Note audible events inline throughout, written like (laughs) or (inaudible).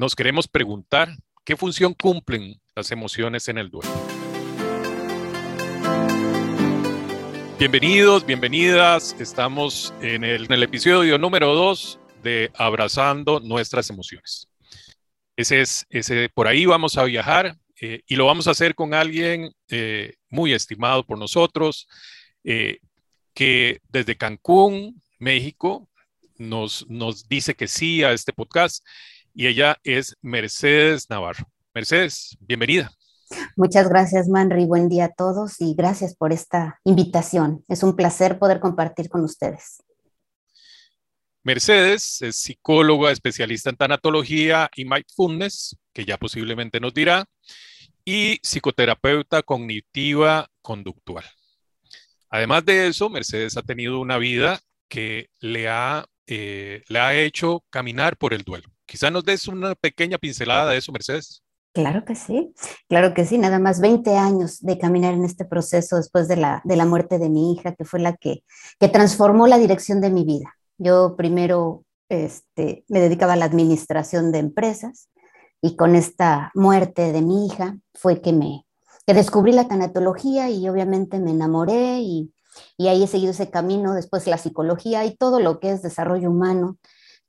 nos queremos preguntar qué función cumplen las emociones en el duelo. Bienvenidos, bienvenidas. Estamos en el, episodio número 2 de Abrazando nuestras emociones. Ese es, ese, por ahí vamos a viajar eh, y lo vamos a hacer con alguien eh, muy estimado por nosotros, eh, que desde Cancún, México, nos, nos dice que sí a este podcast y ella es Mercedes Navarro. Mercedes, bienvenida. Muchas gracias, Manri. Buen día a todos y gracias por esta invitación. Es un placer poder compartir con ustedes. Mercedes es psicóloga, especialista en tanatología y mindfulness, que ya posiblemente nos dirá, y psicoterapeuta cognitiva conductual. Además de eso, Mercedes ha tenido una vida que le ha, eh, le ha hecho caminar por el duelo. Quizá nos des una pequeña pincelada de eso, Mercedes. Claro que sí, claro que sí, nada más 20 años de caminar en este proceso después de la, de la muerte de mi hija, que fue la que, que transformó la dirección de mi vida. Yo primero este, me dedicaba a la administración de empresas y con esta muerte de mi hija fue que me que descubrí la tanatología y obviamente me enamoré y, y ahí he seguido ese camino, después la psicología y todo lo que es desarrollo humano,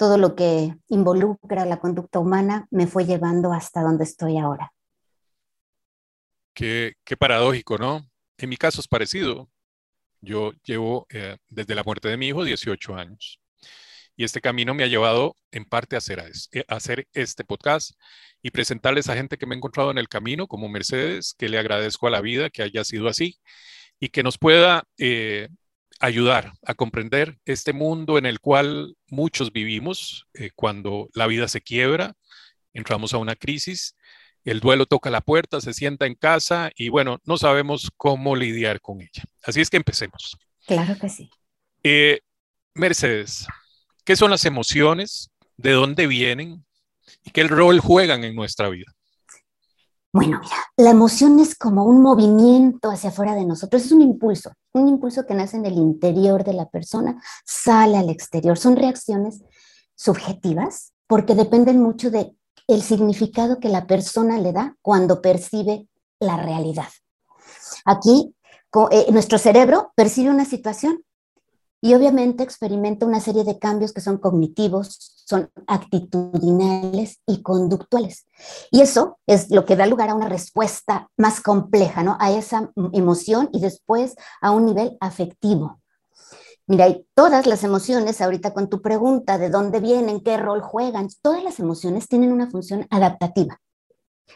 todo lo que involucra la conducta humana me fue llevando hasta donde estoy ahora. Qué, qué paradójico, ¿no? En mi caso es parecido. Yo llevo eh, desde la muerte de mi hijo 18 años. Y este camino me ha llevado en parte a hacer, a hacer este podcast y presentarles a gente que me he encontrado en el camino, como Mercedes, que le agradezco a la vida que haya sido así y que nos pueda eh, ayudar a comprender este mundo en el cual muchos vivimos eh, cuando la vida se quiebra, entramos a una crisis, el duelo toca la puerta, se sienta en casa y bueno, no sabemos cómo lidiar con ella. Así es que empecemos. Claro que sí. Eh, Mercedes, ¿Qué son las emociones? ¿De dónde vienen? ¿Y qué rol juegan en nuestra vida? Bueno, mira, la emoción es como un movimiento hacia afuera de nosotros, es un impulso, un impulso que nace en el interior de la persona, sale al exterior. Son reacciones subjetivas porque dependen mucho del el significado que la persona le da cuando percibe la realidad. Aquí, eh, nuestro cerebro percibe una situación y obviamente experimenta una serie de cambios que son cognitivos, son actitudinales y conductuales. Y eso es lo que da lugar a una respuesta más compleja, ¿no? A esa emoción y después a un nivel afectivo. Mira, y todas las emociones, ahorita con tu pregunta de dónde vienen, qué rol juegan, todas las emociones tienen una función adaptativa,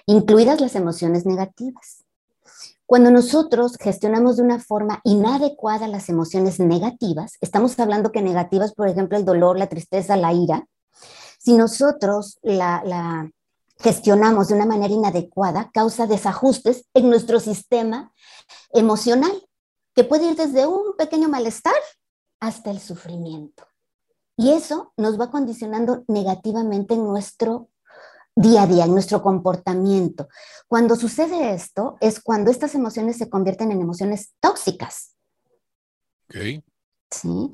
incluidas las emociones negativas. Cuando nosotros gestionamos de una forma inadecuada las emociones negativas, estamos hablando que negativas, por ejemplo, el dolor, la tristeza, la ira, si nosotros la, gestionamos de una manera inadecuada, causa desajustes en nuestro sistema emocional, que puede ir desde un pequeño malestar hasta el sufrimiento. Y eso nos va condicionando negativamente en nuestro día a día, en nuestro comportamiento. Cuando sucede esto es cuando estas emociones se convierten en emociones tóxicas. Okay. ¿Sí?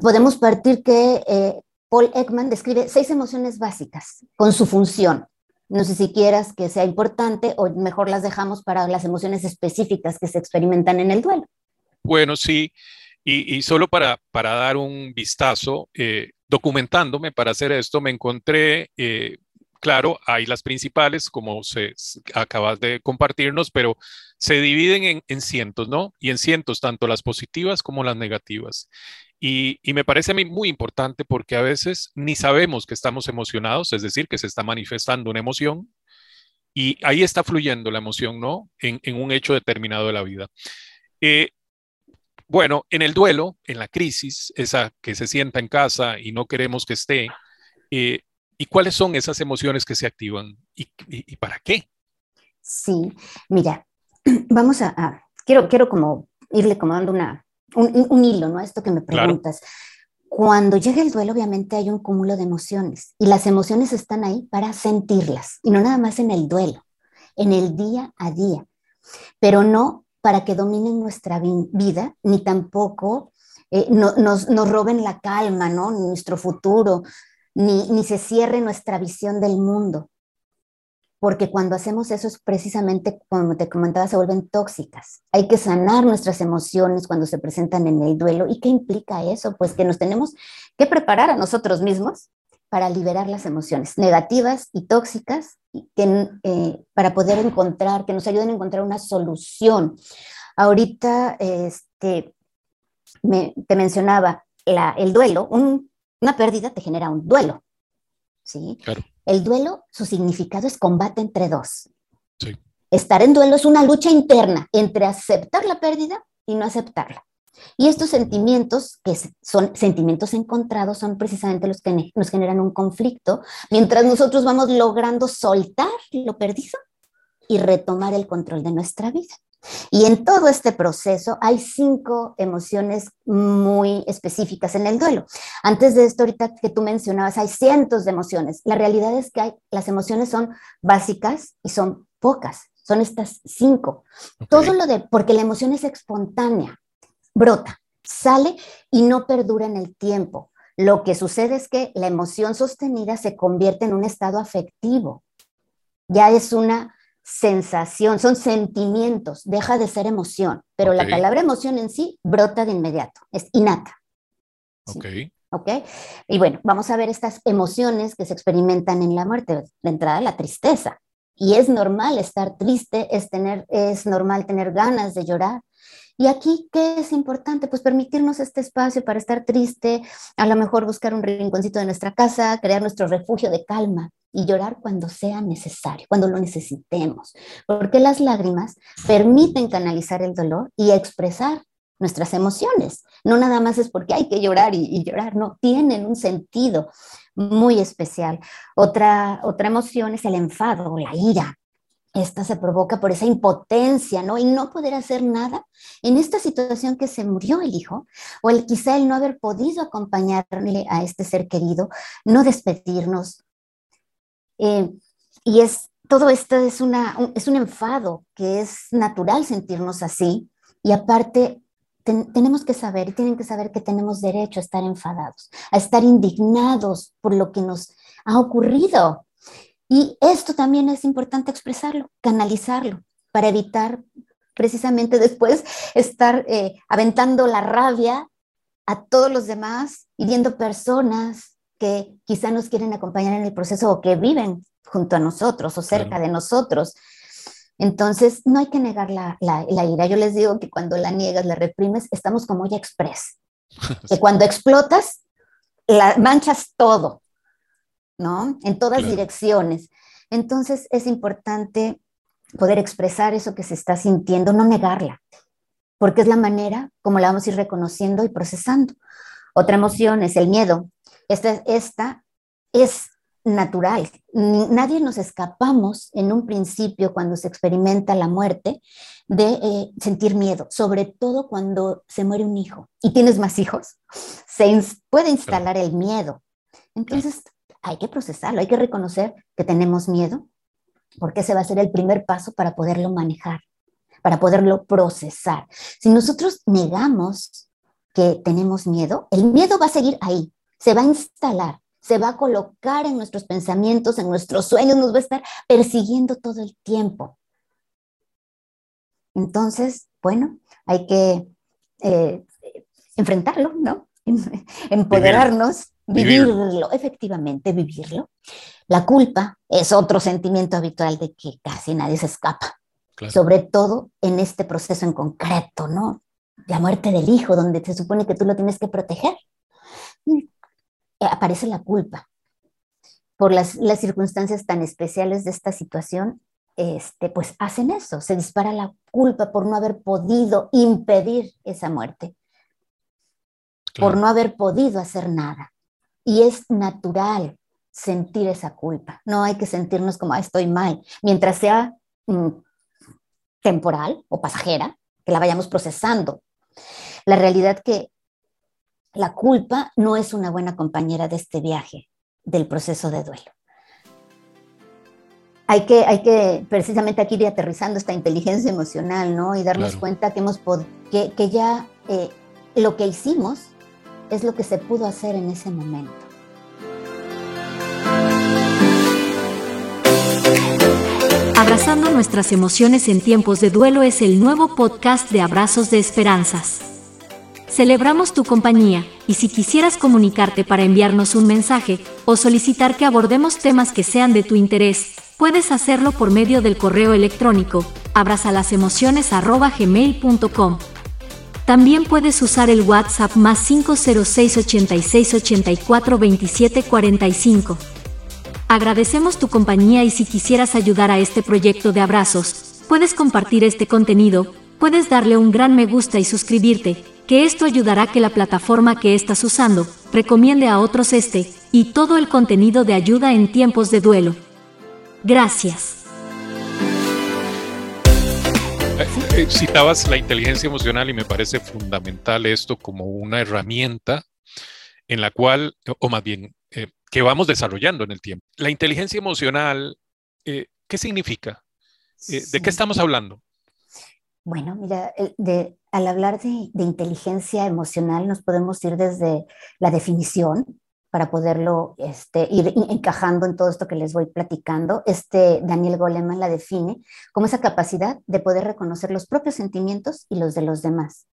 Podemos partir que eh, Paul Ekman describe seis emociones básicas con su función. No sé si quieras que sea importante o mejor las dejamos para las emociones específicas que se experimentan en el duelo. Bueno, sí. Y, solo para, para dar un vistazo, eh, documentándome para hacer esto, me encontré eh, claro, hay las principales, como se acabas de compartirnos, pero se dividen en, cientos, ¿no? Y en cientos, tanto las positivas como las negativas. Y, me parece a mí muy importante porque a veces ni sabemos que estamos emocionados, es decir, que se está manifestando una emoción y ahí está fluyendo la emoción, ¿no? En, un hecho determinado de la vida. Eh, bueno, en el duelo, en la crisis, esa que se sienta en casa y no queremos que esté, eh, ¿Y cuáles son esas emociones que se activan y, para qué? Sí, mira, (clears throat) vamos a, quiero, quiero como irle como dando una, un, hilo, ¿no? Esto que me preguntas. Cuando llega el duelo, obviamente hay un cúmulo de emociones y las emociones están ahí para sentirlas y no nada más en el duelo, en el día a día, pero no para que dominen nuestra vida ni tampoco eh, nos, nos, roben la calma, ¿no? Nuestro futuro, ni, ni se cierre nuestra visión del mundo, porque cuando hacemos eso es precisamente, como te comentaba, se vuelven tóxicas. Hay que sanar nuestras emociones cuando se presentan en el duelo. ¿Y qué implica eso? Pues que nos tenemos que preparar a nosotros mismos para liberar las emociones negativas y tóxicas que, eh, para poder encontrar, que nos ayuden a encontrar una solución. Ahorita este, te mencionaba el duelo, una pérdida te genera un duelo. ¿sí? El duelo, su significado es combate entre dos. Sí. Estar en duelo es una lucha interna entre aceptar la pérdida y no aceptarla. Y estos sentimientos, que son sentimientos encontrados, son precisamente los que nos generan un conflicto, mientras nosotros vamos logrando soltar lo perdido y retomar el control de nuestra vida. Y en todo este proceso hay cinco emociones muy específicas en el duelo. Antes de esto, ahorita que tú mencionabas, hay cientos de emociones. La realidad es que hay, las emociones son básicas y son pocas. Son estas cinco. Todo lo de, porque la emoción es espontánea, brota, sale y no perdura en el tiempo. Lo que sucede es que la emoción sostenida se convierte en un estado afectivo. Ya es una sensación, son sentimientos, deja de ser emoción, pero la palabra emoción en sí brota de inmediato, es innata. Ok. ¿Ok? Y bueno, vamos a ver estas emociones que se experimentan en la muerte. De entrada, la tristeza. Y es normal estar triste, es, tener, es normal tener ganas de llorar, y aquí, ¿qué es importante? Pues permitirnos este espacio para estar triste, a lo mejor buscar un rinconcito de nuestra casa, crear nuestro refugio de calma y llorar cuando sea necesario, cuando lo necesitemos, porque las lágrimas permiten canalizar el dolor y expresar nuestras emociones. No nada más es porque hay que llorar y, llorar, no, tienen un sentido muy especial. Otra, otra emoción es el enfado o la ira esta se provoca por esa impotencia, ¿no? Y no poder hacer nada en esta situación que se murió el hijo, o el quizá el no haber podido acompañarle a este ser querido, no despedirnos. Eh, y es, todo esto es, una, un, es un enfado que es natural sentirnos así, y aparte tenemos que saber, tienen que saber que tenemos derecho a estar enfadados, a estar indignados por lo que nos ha ocurrido. Y esto también es importante expresarlo, canalizarlo, para evitar precisamente después estar eh, aventando la rabia a todos los demás, hiriendo personas que quizá nos quieren acompañar en el proceso o que viven junto a nosotros o cerca de nosotros. Entonces, no hay que negar la, la, ira. Yo les digo que cuando la niegas, la reprimes, estamos como ya express. (laughs) Que cuando explotas, la, manchas todo. ¿no? En todas direcciones. Entonces es importante poder expresar eso que se está sintiendo, no negarla, porque es la manera como la vamos a ir reconociendo y procesando. Otra emoción es el miedo. Esta, esta es natural. Nadie nos escapamos en un principio cuando se experimenta la muerte de eh, sentir miedo, sobre todo cuando se muere un hijo y tienes más hijos. Se puede instalar el miedo. Entonces, hay que procesarlo, hay que reconocer que tenemos miedo, porque ese va a ser el primer paso para poderlo manejar, para poderlo procesar. Si nosotros negamos que tenemos miedo, el miedo va a seguir ahí, se va a instalar, se va a colocar en nuestros pensamientos, en nuestros sueños, nos va a estar persiguiendo todo el tiempo. Entonces, bueno, hay que eh, enfrentarlo, ¿no? (laughs) Empoderarnos Vivirlo, efectivamente, vivirlo. La culpa es otro sentimiento habitual de que casi nadie se escapa, sobre todo en este proceso en concreto, ¿no? La muerte del hijo, donde se supone que tú lo tienes que proteger. Eh, aparece la culpa. Por las, las circunstancias tan especiales de esta situación, este, pues hacen eso, se dispara la culpa por no haber podido impedir esa muerte, por no haber podido hacer nada. Y es natural sentir esa culpa. No hay que sentirnos como, estoy mal. Mientras sea mm, temporal o pasajera, que la vayamos procesando. La realidad que la culpa no es una buena compañera de este viaje, del proceso de duelo. Hay que, hay que precisamente aquí ir aterrizando esta inteligencia emocional, ¿no? Y darnos cuenta que, hemos pod que, que, ya eh, lo que hicimos es lo que se pudo hacer en ese momento. Abrazando nuestras emociones en tiempos de duelo es el nuevo podcast de Abrazos de Esperanzas. Celebramos tu compañía, y si quisieras comunicarte para enviarnos un mensaje o solicitar que abordemos temas que sean de tu interés, puedes hacerlo por medio del correo electrónico abrazalasemociones.gmail.com. También puedes usar el WhatsApp más 506 86 84 27 45. Agradecemos tu compañía y si quisieras ayudar a este proyecto de abrazos, puedes compartir este contenido, puedes darle un gran me gusta y suscribirte, que esto ayudará a que la plataforma que estás usando recomiende a otros este y todo el contenido de ayuda en tiempos de duelo. Gracias. Eh, eh, citabas la inteligencia emocional y me parece fundamental esto como una herramienta en la cual, o más bien, eh, que vamos desarrollando en el tiempo. La inteligencia emocional, ¿qué significa? ¿De qué estamos hablando? Bueno, mira, al hablar de, inteligencia emocional nos podemos ir desde la definición, para poderlo este, ir encajando en todo esto que les voy platicando. Este Daniel Goleman la define como esa capacidad de poder reconocer los propios sentimientos y los de los demás,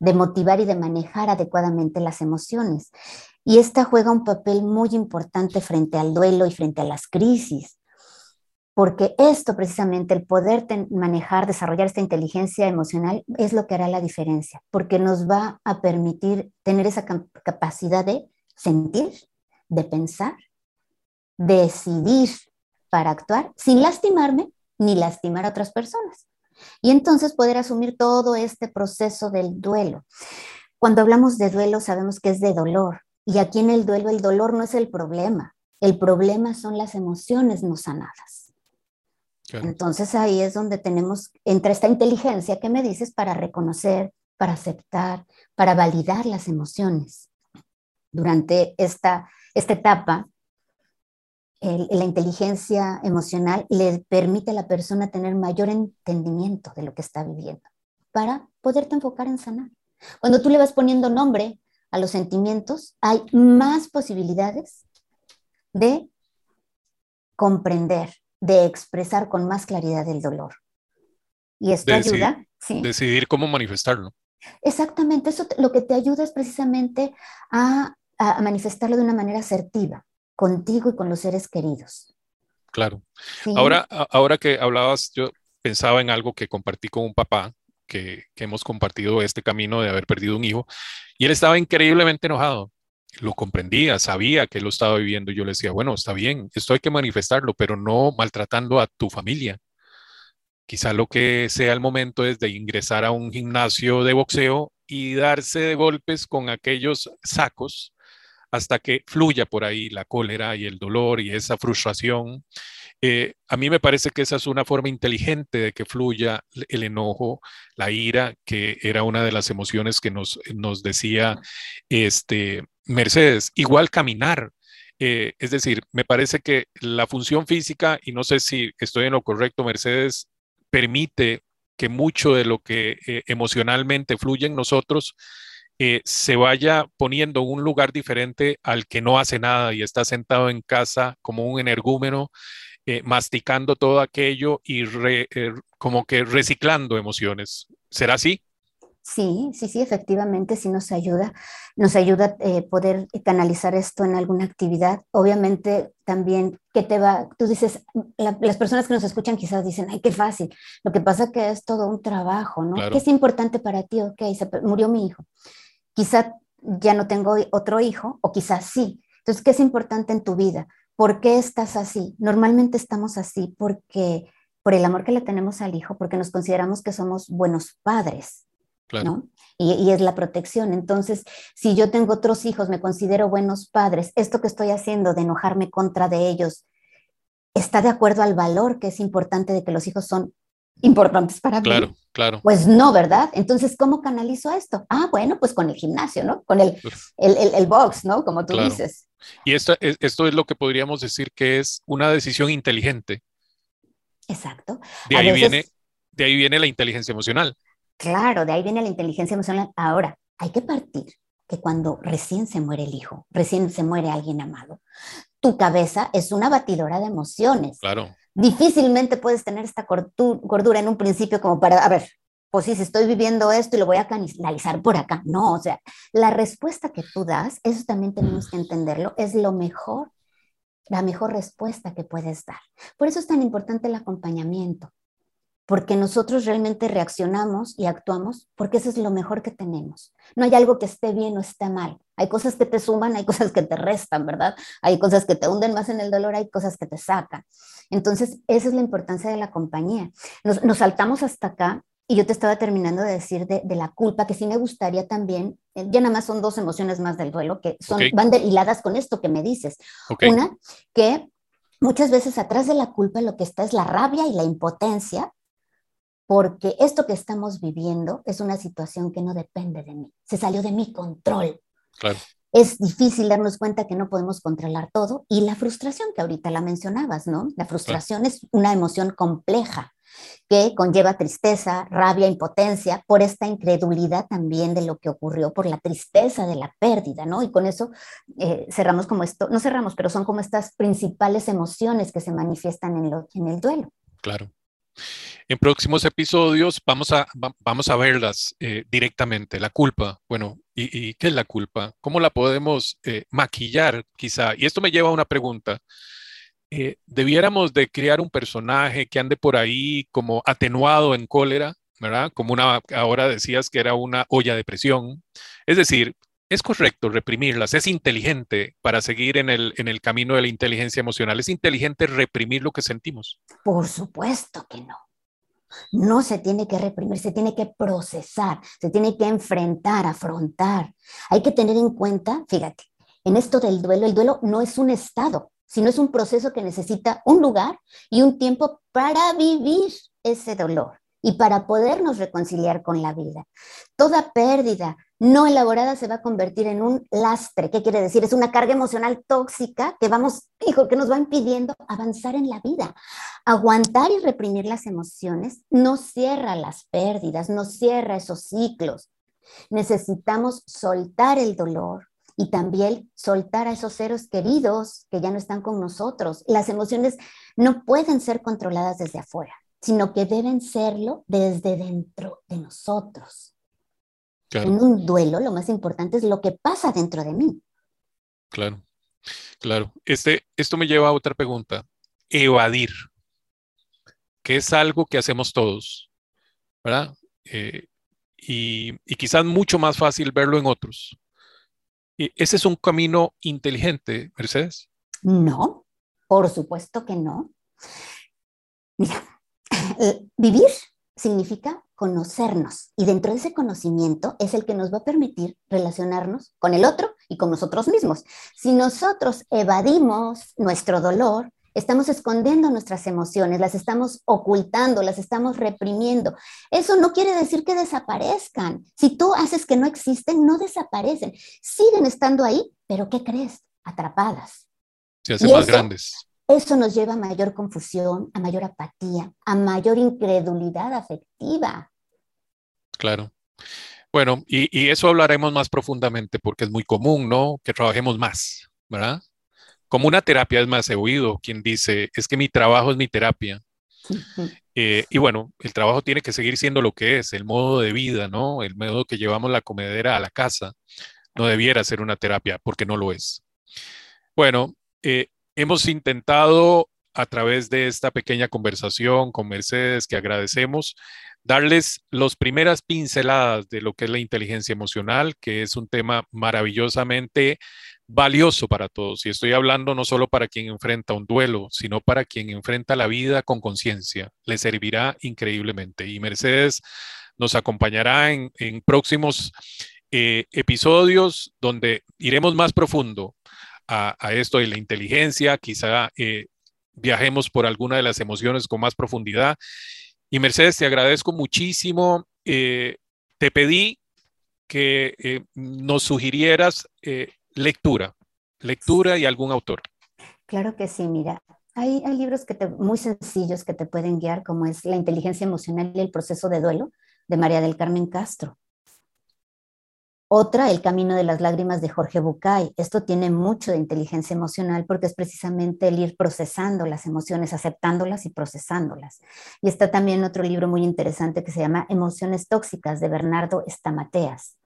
de motivar y de manejar adecuadamente las emociones. Y esta juega un papel muy importante frente al duelo y frente a las crisis, porque esto precisamente, el poder manejar, desarrollar esta inteligencia emocional, es lo que hará la diferencia, porque nos va a permitir tener esa capacidad de sentir, de pensar, decidir para actuar sin lastimarme ni lastimar a otras personas. Y entonces poder asumir todo este proceso del duelo. Cuando hablamos de duelo sabemos que es de dolor. Y aquí en el duelo el dolor no es el problema. El problema son las emociones no sanadas. Entonces ahí es donde tenemos, entre esta inteligencia que me dices para reconocer, para aceptar, para validar las emociones durante esta, esta etapa, la inteligencia emocional le permite a la persona tener mayor entendimiento de lo que está viviendo para poderte enfocar en sanar. Cuando tú le vas poniendo nombre a los sentimientos, hay más posibilidades de comprender, de expresar con más claridad el dolor. Y esto ayuda. Decidir cómo manifestarlo. Exactamente, eso lo que te ayuda es precisamente a a, manifestarlo de una manera asertiva, contigo y con los seres queridos. Claro. Ahora, ahora que hablabas, yo pensaba en algo que compartí con un papá, que, que, hemos compartido este camino de haber perdido un hijo, y él estaba increíblemente enojado. Lo comprendía, sabía que lo estaba viviendo. Yo le decía, bueno, está bien, esto hay que manifestarlo, pero no maltratando a tu familia. Quizá lo que sea el momento es de ingresar a un gimnasio de boxeo y darse de golpes con aquellos sacos hasta que fluya por ahí la cólera y el dolor y esa frustración. Eh, a mí me parece que esa es una forma inteligente de que fluya el enojo, la ira, que era una de las emociones que nos, decía este, Mercedes. Igual caminar. Eh, es decir, me parece que la función física, y no sé si estoy en lo correcto, Mercedes, permite que mucho de lo que eh, emocionalmente fluye en nosotros se vaya poniendo en un lugar diferente al que no hace nada y está sentado en casa como un energúmeno, eh, masticando todo aquello y eh, como que reciclando emociones. ¿Será así? Sí, sí, sí, efectivamente, sí nos ayuda. Nos ayuda a poder canalizar esto en alguna actividad. Obviamente también, ¿qué te va? Tú dices, las personas que nos escuchan quizás dicen, ay, qué fácil. Lo que pasa que es todo un trabajo, ¿no? ¿Qué es importante para ti? Ok, se murió mi hijo quizá ya no tengo otro hijo o quizás sí. Entonces, ¿qué es importante en tu vida? ¿Por qué estás así? Normalmente estamos así porque por el amor que le tenemos al hijo, porque nos consideramos que somos buenos padres, ¿no? Y, y, es la protección. Entonces, si yo tengo otros hijos, me considero buenos padres, esto que estoy haciendo de enojarme contra de ellos, ¿está de acuerdo al valor que es importante de que los hijos son importantes para mí. Claro, claro. Pues no, ¿verdad? Entonces, ¿cómo canalizo esto? Ah, bueno, pues con el gimnasio, ¿no? Con el, el, el, box, ¿no? Como tú dices. Y esto, esto es lo que podríamos decir que es una decisión inteligente. Exacto. De ahí, viene, de ahí viene la inteligencia emocional. Claro, de ahí viene la inteligencia emocional. Ahora, hay que partir que cuando recién se muere el hijo, recién se muere alguien amado, tu cabeza es una batidora de emociones. Claro. Difícilmente puedes tener esta cordura en un principio como para, a ver, pues sí, si estoy viviendo esto y lo voy a canalizar por acá. No, o sea, la respuesta que tú das, eso también tenemos que entenderlo, es lo mejor, la mejor respuesta que puedes dar. Por eso es tan importante el acompañamiento porque nosotros realmente reaccionamos y actuamos porque eso es lo mejor que tenemos. No hay algo que esté bien o esté mal. Hay cosas que te suman, hay cosas que te restan, ¿verdad? Hay cosas que te hunden más en el dolor, hay cosas que te sacan. Entonces, esa es la importancia de la compañía. Nos, saltamos hasta acá y yo te estaba terminando de decir de, la culpa, que sí me gustaría también, eh, ya nada más son dos emociones más del duelo que son, van hiladas con esto que me dices. Una, que muchas veces atrás de la culpa lo que está es la rabia y la impotencia porque esto que estamos viviendo es una situación que no depende de mí, se salió de mi control. Claro. Es difícil darnos cuenta que no podemos controlar todo y la frustración que ahorita la mencionabas, ¿no? La frustración es una emoción compleja que conlleva tristeza, rabia, impotencia, por esta incredulidad también de lo que ocurrió, por la tristeza de la pérdida, ¿no? Y con eso eh, cerramos como esto, no cerramos, pero son como estas principales emociones que se manifiestan en, lo, en el duelo. Claro. En próximos episodios vamos a, vamos a verlas eh, directamente. La culpa, bueno, ¿y, qué es la culpa? ¿Cómo la podemos eh, maquillar quizá? Y esto me lleva a una pregunta. Eh, ¿Debiéramos de crear un personaje que ande por ahí como atenuado en cólera, ¿verdad? Como una, ahora decías que era una olla de presión. Es decir, es correcto reprimirlas, es inteligente para seguir en el, en el camino de la inteligencia emocional, es inteligente reprimir lo que sentimos. Por supuesto que no. No se tiene que reprimir, se tiene que procesar, se tiene que enfrentar, afrontar. Hay que tener en cuenta, fíjate, en esto del duelo, el duelo no es un estado, sino es un proceso que necesita un lugar y un tiempo para vivir ese dolor y para podernos reconciliar con la vida. Toda pérdida no elaborada se va a convertir en un lastre. ¿Qué quiere decir? Es una carga emocional tóxica que vamos, hijo, que nos va impidiendo avanzar en la vida. Aguantar y reprimir las emociones no cierra las pérdidas, no cierra esos ciclos. Necesitamos soltar el dolor, y también soltar a esos seres queridos que ya no están con nosotros. Las emociones no pueden ser controladas desde afuera sino que deben serlo desde dentro de nosotros. En un duelo, lo más importante es lo que pasa dentro de mí. Claro, claro. Este, esto me lleva a otra pregunta. Evadir, que es algo que hacemos todos, ¿verdad? Eh, y, y, quizás mucho más fácil verlo en otros. ¿Ese es un camino inteligente, Mercedes? No, por supuesto que no. Mira, eh, vivir significa conocernos y dentro de ese conocimiento es el que nos va a permitir relacionarnos con el otro y con nosotros mismos. Si nosotros evadimos nuestro dolor, estamos escondiendo nuestras emociones, las estamos ocultando, las estamos reprimiendo. Eso no quiere decir que desaparezcan. Si tú haces que no existen, no desaparecen. Siguen estando ahí, pero ¿qué crees? Atrapadas. Se hacen más grandes. Eso nos lleva a mayor confusión, a mayor apatía, a mayor incredulidad afectiva. Claro. Bueno, y, eso hablaremos más profundamente porque es muy común, ¿no? Que trabajemos más, ¿verdad? Como una terapia es más, he oído quien dice, es que mi trabajo es mi terapia. Eh, y bueno, el trabajo tiene que seguir siendo lo que es, el modo de vida, ¿no? El modo que llevamos la comedera a la casa. No debiera ser una terapia porque no lo es. Bueno, eh, Hemos intentado a través de esta pequeña conversación con Mercedes, que agradecemos, darles las primeras pinceladas de lo que es la inteligencia emocional, que es un tema maravillosamente valioso para todos. Y estoy hablando no solo para quien enfrenta un duelo, sino para quien enfrenta la vida con conciencia. Le servirá increíblemente. Y Mercedes nos acompañará en, próximos eh, episodios donde iremos más profundo a, esto de la inteligencia, quizá eh, viajemos por alguna de las emociones con más profundidad. Y Mercedes, te agradezco muchísimo. Eh, te pedí que eh, nos sugirieras lectura, lectura y algún autor. Claro que sí, mira. Hay, libros que te, muy sencillos que te pueden guiar, como es La inteligencia emocional y el proceso de duelo, de María del Carmen Castro Otra, El Camino de las Lágrimas de Jorge Bucay. Esto tiene mucho de inteligencia emocional porque es precisamente el ir procesando las emociones, aceptándolas y procesándolas. Y está también otro libro muy interesante que se llama Emociones Tóxicas de Bernardo Estamateas.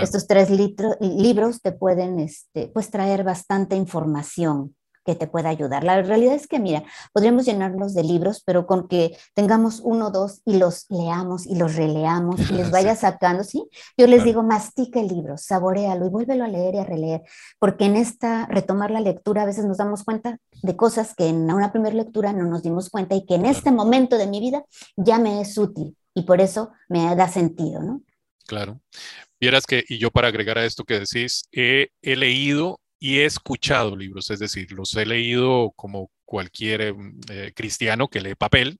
Estos tres libros te pueden este, pues, traer bastante información que te pueda ayudar. La realidad es que, mira, podríamos llenarnos de libros, pero con que tengamos uno o dos y los leamos y los releamos y les (laughs) vaya sacando, ¿sí? Yo les digo, mastica el libro, saborealo y vuélvelo a leer y a releer, porque en esta retomar la lectura a veces nos damos cuenta de cosas que en una primera lectura no nos dimos cuenta y que en este momento de mi vida ya me es útil y por eso me da sentido, ¿no? Claro. Vieras que, y yo para agregar a esto que decís, he, he leído y he escuchado libros, es decir, los he leído como cualquier em, eh, cristiano que lee papel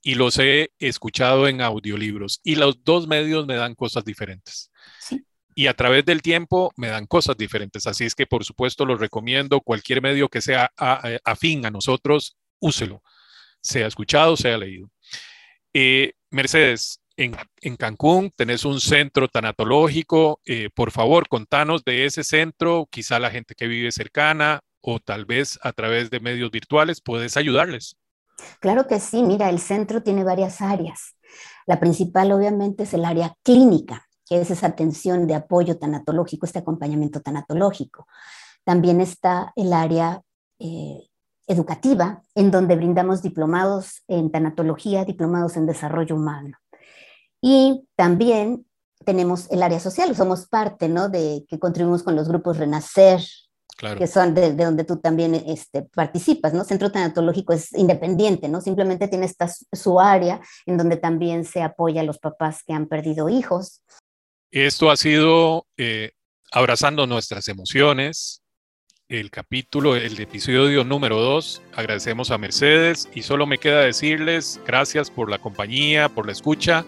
y los he escuchado en audiolibros y los dos medios me dan cosas diferentes. Y a través del tiempo me dan cosas diferentes. Así es que, por supuesto, los recomiendo. Cualquier medio que sea eh, afín a nosotros, úselo, sea escuchado, sea leído. Eh, Mercedes, en, Cancún tenés un centro tanatológico. Eh, por favor, contanos de ese centro, quizá la gente que vive cercana o tal vez a través de medios virtuales puedes ayudarles. Claro que sí, mira, el centro tiene varias áreas. La principal obviamente es el área clínica, que es esa atención de apoyo tanatológico, este acompañamiento tanatológico. También está el área eh, educativa, en donde brindamos diplomados en tanatología, diplomados en desarrollo humano. Y también tenemos el área social, somos parte, ¿no? De que contribuimos con los grupos Renacer, que son de, donde tú también este, participas, ¿no? Centro Tanatológico es independiente, ¿no? Simplemente tiene esta, su área en donde también se apoya a los papás que han perdido hijos. Esto ha sido eh, abrazando nuestras emociones, el capítulo, el episodio número 2. Agradecemos a Mercedes y solo me queda decirles gracias por la compañía, por la escucha.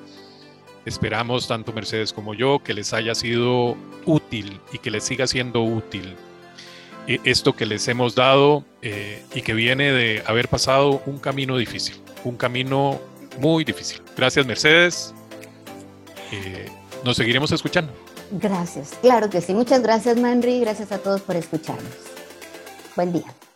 Esperamos, tanto Mercedes como yo, que les haya sido útil y que les siga siendo útil eh, esto que les hemos dado eh, y que viene de haber pasado un camino difícil, un camino muy difícil. Gracias, Mercedes. Eh, nos seguiremos escuchando. Gracias, claro que sí. Muchas gracias, Manri. Gracias a todos por escucharnos. Buen día.